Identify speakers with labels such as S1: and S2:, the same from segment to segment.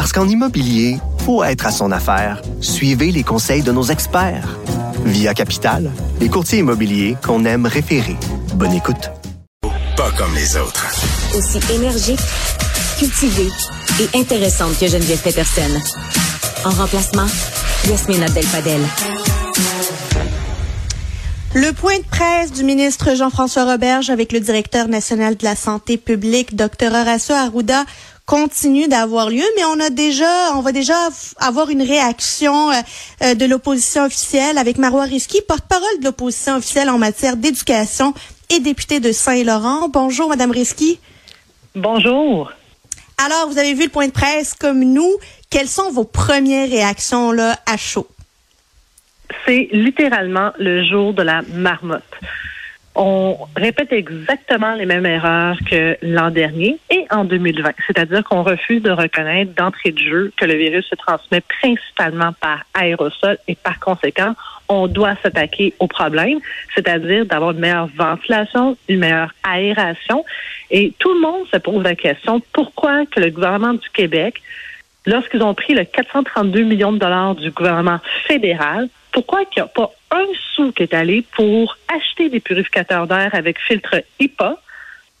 S1: Parce qu'en immobilier, faut être à son affaire. Suivez les conseils de nos experts. Via Capital, les courtiers immobiliers qu'on aime référer. Bonne écoute.
S2: Pas comme les autres.
S3: Aussi énergique, cultivée et intéressante que Geneviève Peterson. En remplacement, Yasmine Abdel-Fadel.
S4: Le point de presse du ministre Jean-François Roberge avec le directeur national de la santé publique, Dr Horacio Arruda, continue d'avoir lieu, mais on a déjà, on va déjà avoir une réaction euh, euh, de l'opposition officielle avec Marois Risky, porte-parole de l'opposition officielle en matière d'éducation et députée de Saint-Laurent. Bonjour, Madame Risky.
S5: Bonjour.
S4: Alors, vous avez vu le point de presse comme nous. Quelles sont vos premières réactions là à chaud?
S5: C'est littéralement le jour de la marmotte on répète exactement les mêmes erreurs que l'an dernier et en 2020. C'est-à-dire qu'on refuse de reconnaître d'entrée de jeu que le virus se transmet principalement par aérosol et par conséquent, on doit s'attaquer au problème, c'est-à-dire d'avoir une meilleure ventilation, une meilleure aération. Et tout le monde se pose la question, pourquoi que le gouvernement du Québec, lorsqu'ils ont pris le 432 millions de dollars du gouvernement fédéral, pourquoi qu'il n'y a pas un sou qui est allé pour acheter des purificateurs d'air avec filtre HIPAA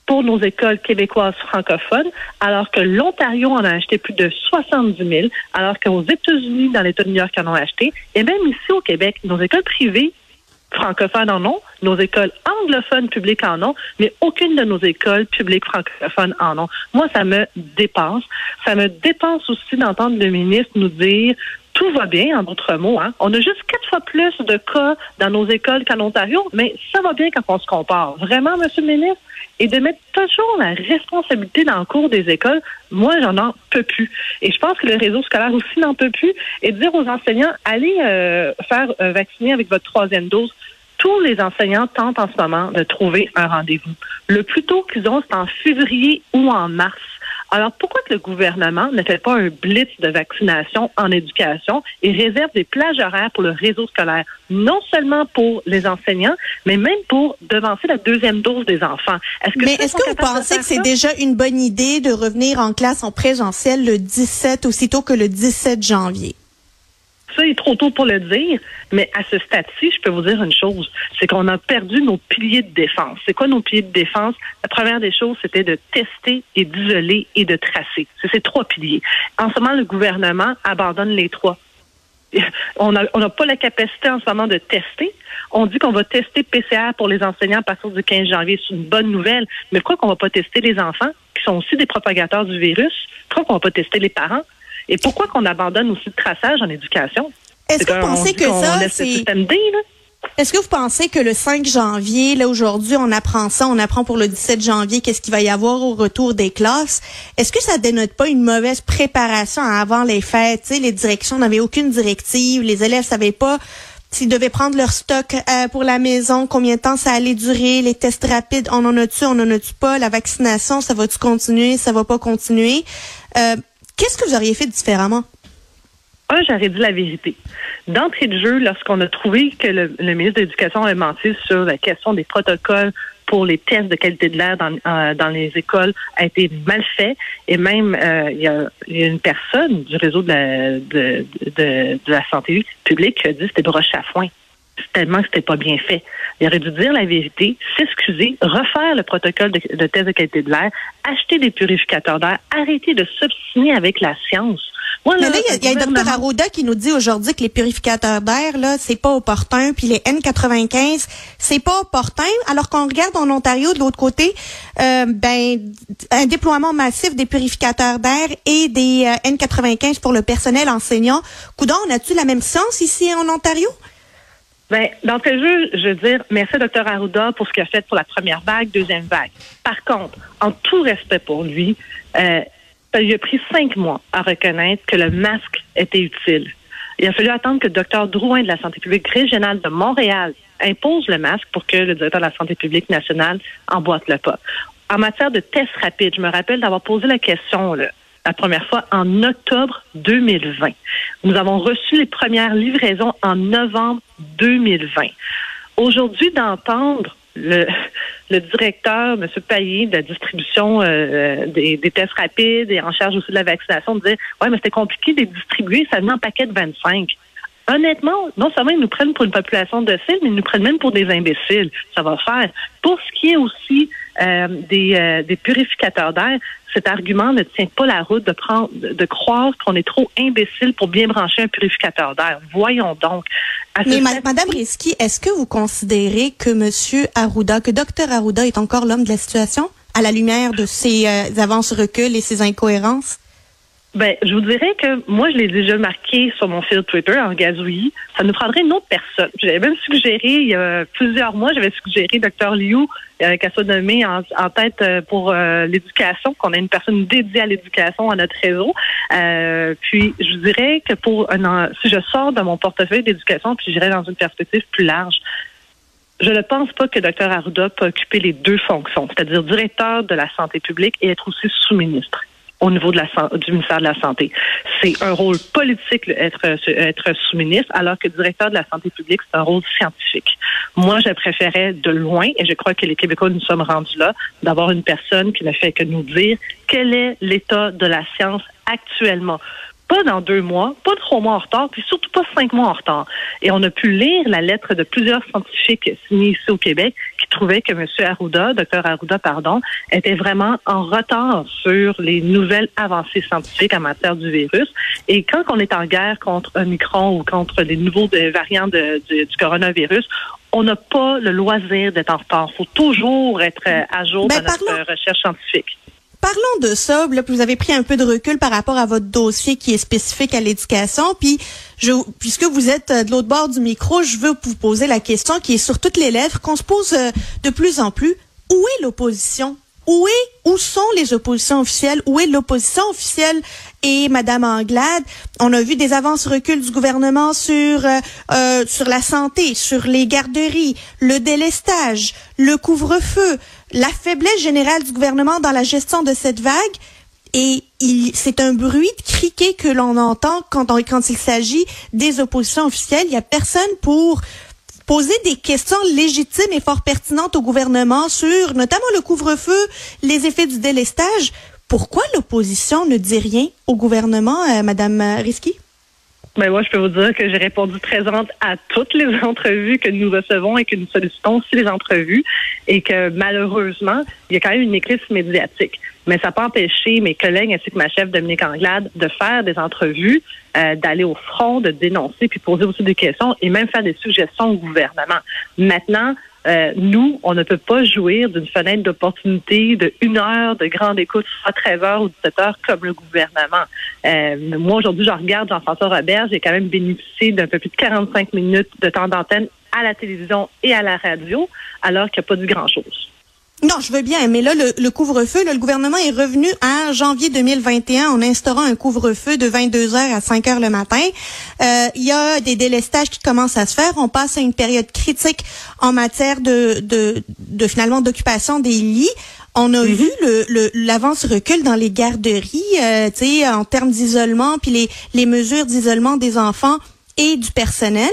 S5: pour nos écoles québécoises francophones, alors que l'Ontario en a acheté plus de 70 000, alors qu'aux États-Unis, dans l'État de New York, en ont acheté, et même ici au Québec, nos écoles privées francophones en ont, nos écoles anglophones publiques en ont, mais aucune de nos écoles publiques francophones en ont. Moi, ça me dépense. Ça me dépense aussi d'entendre le ministre nous dire tout va bien, en d'autres mots. Hein. On a juste quatre fois plus de cas dans nos écoles qu'en Ontario, mais ça va bien quand on se compare. Vraiment, Monsieur le ministre? Et de mettre toujours la responsabilité dans le cours des écoles, moi, j'en en peux plus. Et je pense que le réseau scolaire aussi n'en peut plus. Et dire aux enseignants, allez euh, faire euh, vacciner avec votre troisième dose tous les enseignants tentent en ce moment de trouver un rendez-vous. Le plus tôt qu'ils ont, c'est en février ou en mars. Alors, pourquoi que le gouvernement ne fait pas un blitz de vaccination en éducation et réserve des plages horaires pour le réseau scolaire, non seulement pour les enseignants, mais même pour devancer la deuxième dose des enfants?
S4: Est-ce que mais est-ce que vous pensez que c'est déjà une bonne idée de revenir en classe en présentiel le 17 aussitôt que le 17 janvier?
S5: Ça, il est trop tôt pour le dire, mais à ce stade-ci, je peux vous dire une chose, c'est qu'on a perdu nos piliers de défense. C'est quoi nos piliers de défense? La première des choses, c'était de tester et d'isoler et de tracer. C'est ces trois piliers. En ce moment, le gouvernement abandonne les trois. On n'a on pas la capacité en ce moment de tester. On dit qu'on va tester PCR pour les enseignants à partir du 15 janvier. C'est une bonne nouvelle. Mais pourquoi qu'on va pas tester les enfants, qui sont aussi des propagateurs du virus? Pourquoi qu'on va pas tester les parents? Et pourquoi qu'on abandonne aussi le traçage en éducation?
S4: Est-ce que vous pensez que ça, c'est... Est-ce que vous pensez que le 5 janvier, là aujourd'hui, on apprend ça, on apprend pour le 17 janvier qu'est-ce qu'il va y avoir au retour des classes? Est-ce que ça dénote pas une mauvaise préparation avant les fêtes? sais, les directions n'avaient aucune directive, les élèves savaient pas s'ils devaient prendre leur stock euh, pour la maison, combien de temps ça allait durer, les tests rapides, on en a-tu, on en a-tu pas, la vaccination, ça va-tu continuer, ça va pas continuer? Euh, Qu'est-ce que vous auriez fait différemment?
S5: Un, j'aurais dit la vérité. D'entrée de jeu, lorsqu'on a trouvé que le, ministre de l'Éducation avait menti sur la question des protocoles pour les tests de qualité de l'air dans, euh, dans les écoles a été mal fait. Et même, euh, il, y a, une personne du réseau de la, de, de, de la santé publique qui a dit que c'était broche à foin tellement que c'était pas bien fait. Il aurait dû dire la vérité, s'excuser, refaire le protocole de, de test de qualité de l'air, acheter des purificateurs d'air, arrêter de s'obstiner avec la science.
S4: Mais là, il y a, le docteur Arruda qui nous dit aujourd'hui que les purificateurs d'air, là, c'est pas opportun, puis les N95, c'est pas opportun. Alors qu'on regarde en Ontario, de l'autre côté, euh, ben, un déploiement massif des purificateurs d'air et des euh, N95 pour le personnel enseignant. Coudon, on a-tu la même science ici en Ontario?
S5: Ben, d'entrée de jeu, je veux dire merci Dr Arruda pour ce qu'il a fait pour la première vague, deuxième vague. Par contre, en tout respect pour lui, euh, Il a pris cinq mois à reconnaître que le masque était utile. Il a fallu attendre que le docteur Drouin de la santé publique régionale de Montréal impose le masque pour que le directeur de la santé publique nationale emboîte le pas. En matière de tests rapides, je me rappelle d'avoir posé la question la première fois en octobre 2020. Nous avons reçu les premières livraisons en novembre 2020. Aujourd'hui, d'entendre le, le directeur, M. Payet, de la distribution euh, des, tests rapides et en charge aussi de la vaccination, dire Ouais, mais c'était compliqué de les distribuer, ça venait en paquet de 25. Honnêtement, non seulement ils nous prennent pour une population docile, mais ils nous prennent même pour des imbéciles. Ça va faire. Pour ce qui est aussi euh, des, euh, des purificateurs d'air, cet argument ne tient pas la route de prendre, de croire qu'on est trop imbécile pour bien brancher un purificateur d'air. Voyons donc.
S4: Mais Madame Risky, est-ce que vous considérez que Monsieur Arruda, que Dr Arruda est encore l'homme de la situation à la lumière de ses euh, avances reculs et ses incohérences?
S5: Ben, je vous dirais que moi, je l'ai déjà marqué sur mon fil Twitter en gazouillis. Ça nous prendrait une autre personne. J'avais même suggéré, il y a plusieurs mois, j'avais suggéré Dr Liu euh, qu'elle soit nommée en, tête euh, pour euh, l'éducation, qu'on ait une personne dédiée à l'éducation à notre réseau. Euh, puis, je vous dirais que pour un, si je sors de mon portefeuille d'éducation, puis j'irai dans une perspective plus large, je ne pense pas que Dr Arruda peut occuper les deux fonctions, c'est-à-dire directeur de la santé publique et être aussi sous-ministre au niveau de la, du ministère de la Santé. C'est un rôle politique être, être sous-ministre, alors que directeur de la santé publique, c'est un rôle scientifique. Moi, je préférais de loin, et je crois que les Québécois nous sommes rendus là, d'avoir une personne qui ne fait que nous dire quel est l'état de la science actuellement pas dans deux mois, pas trois mois en retard, puis surtout pas cinq mois en retard. Et on a pu lire la lettre de plusieurs scientifiques signés ici au Québec qui trouvaient que M. Arruda, Dr Arruda, pardon, était vraiment en retard sur les nouvelles avancées scientifiques en matière du virus. Et quand on est en guerre contre un micron ou contre les nouveaux variants du coronavirus, on n'a pas le loisir d'être en retard. Il faut toujours être à jour ben, dans notre recherche scientifique.
S4: Parlons de ça. Vous avez pris un peu de recul par rapport à votre dossier qui est spécifique à l'éducation. Puis, je, puisque vous êtes euh, de l'autre bord du micro, je veux vous poser la question qui est sur toutes les lèvres, qu'on se pose euh, de plus en plus. Où est l'opposition? Où est, où sont les oppositions officielles? Où est l'opposition officielle? Et Madame Anglade, on a vu des avances reculs du gouvernement sur euh, sur la santé, sur les garderies, le délestage, le couvre-feu la faiblesse générale du gouvernement dans la gestion de cette vague. Et c'est un bruit de criquet que l'on entend quand, quand il s'agit des oppositions officielles. Il n'y a personne pour poser des questions légitimes et fort pertinentes au gouvernement sur notamment le couvre-feu, les effets du délestage. Pourquoi l'opposition ne dit rien au gouvernement, euh, Madame Risky?
S5: Mais moi, je peux vous dire que j'ai répondu présente à toutes les entrevues que nous recevons et que nous sollicitons aussi les entrevues et que malheureusement, il y a quand même une éclipse médiatique. Mais ça n'a pas empêché mes collègues ainsi que ma chef Dominique Anglade de faire des entrevues, euh, d'aller au front, de dénoncer, puis poser aussi des questions et même faire des suggestions au gouvernement. Maintenant, euh, nous, on ne peut pas jouir d'une fenêtre d'opportunité de une heure de grande écoute, soit 13 heures ou 17 heures comme le gouvernement. Euh, moi, aujourd'hui, je regarde Jean-François Robert, j'ai quand même bénéficié d'un peu plus de 45 minutes de temps d'antenne à la télévision et à la radio, alors qu'il n'y a pas dit grand-chose.
S4: Non, je veux bien, mais là, le, couvre-feu, le gouvernement est revenu en janvier 2021 en instaurant un couvre-feu de 22 heures à 5 heures le matin. Euh, il y a des délestages qui commencent à se faire. On passe à une période critique en matière de, de, de finalement d'occupation des lits. On a mm-hmm. vu le l'avance recul dans les garderies, euh, tu sais, en termes d'isolement, puis les, les mesures d'isolement des enfants et du personnel.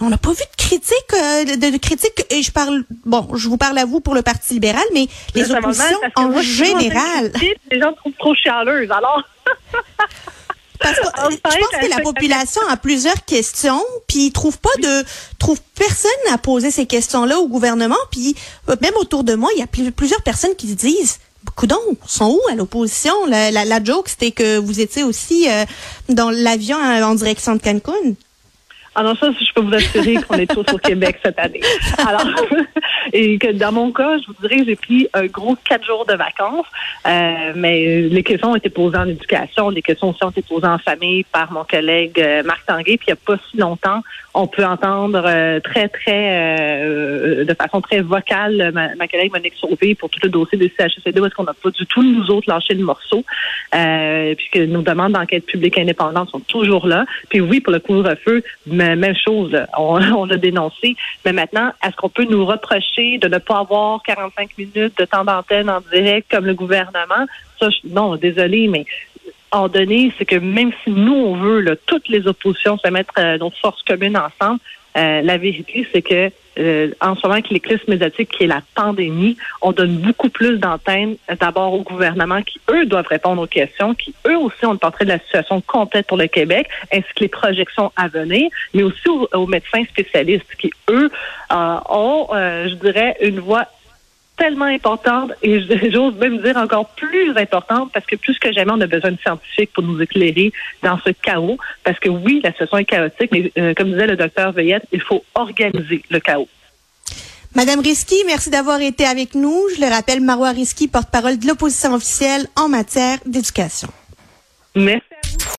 S4: On n'a pas vu de critique, euh, de, critique. Et je parle, bon, je vous parle à vous pour le Parti libéral, mais les oppositions en général.
S5: Les gens trouvent trop chialeuse, alors.
S4: Parce que je pense que la population a plusieurs questions, puis ils trouvent pas de, trouve personne à poser ces questions-là au gouvernement, puis euh, même autour de moi, il y a plusieurs personnes qui se disent. Coudon, sont où à l'opposition? La, la, joke, c'était que vous étiez aussi euh, dans l'avion en direction de Cancun.
S5: Ah non, ça, je peux vous assurer qu'on est tous au Québec cette année. Alors, et que dans mon cas, je vous dirais que j'ai pris un gros quatre jours de vacances, euh, mais les questions ont été posées en éducation, les questions aussi ont été posées en famille par mon collègue euh, Marc Tanguay, puis il n'y a pas si longtemps, on peut entendre euh, très, très, euh, de façon très vocale, ma, collègue Monique Sauvé pour tout le dossier des CHSLD, où est-ce qu'on n'a pas du tout, nous autres, lâché le morceau, euh, puis que nos demandes d'enquête publique indépendante sont toujours là. Puis oui, pour le couvre-feu, même chose, on, l'a dénoncé. Mais maintenant, est-ce qu'on peut nous reprocher de ne pas avoir 45 minutes de temps d'antenne en direct comme le gouvernement? Ça, non, désolé, mais en donné, c'est que même si nous, on veut, toutes les oppositions se mettre euh, nos forces communes ensemble, euh, la vérité, c'est que euh, en ce moment, avec l'éclipse médiatique qui est la pandémie, on donne beaucoup plus d'antenne euh, d'abord au gouvernement qui, eux, doivent répondre aux questions, qui, eux aussi, ont portrait de la situation complète pour le Québec, ainsi que les projections à venir, mais aussi aux, médecins spécialistes qui, eux, ont, je dirais, une voix tellement importante et j'ose même dire encore plus importante parce que plus que jamais, on a besoin de scientifiques pour nous éclairer dans ce chaos. Parce que oui, la situation est chaotique, mais euh, comme disait le docteur Veillette, il faut organiser le chaos.
S4: Madame Risky, merci d'avoir été avec nous. Je le rappelle, Marois Risky, porte-parole de l'opposition officielle en matière d'éducation.
S5: Merci.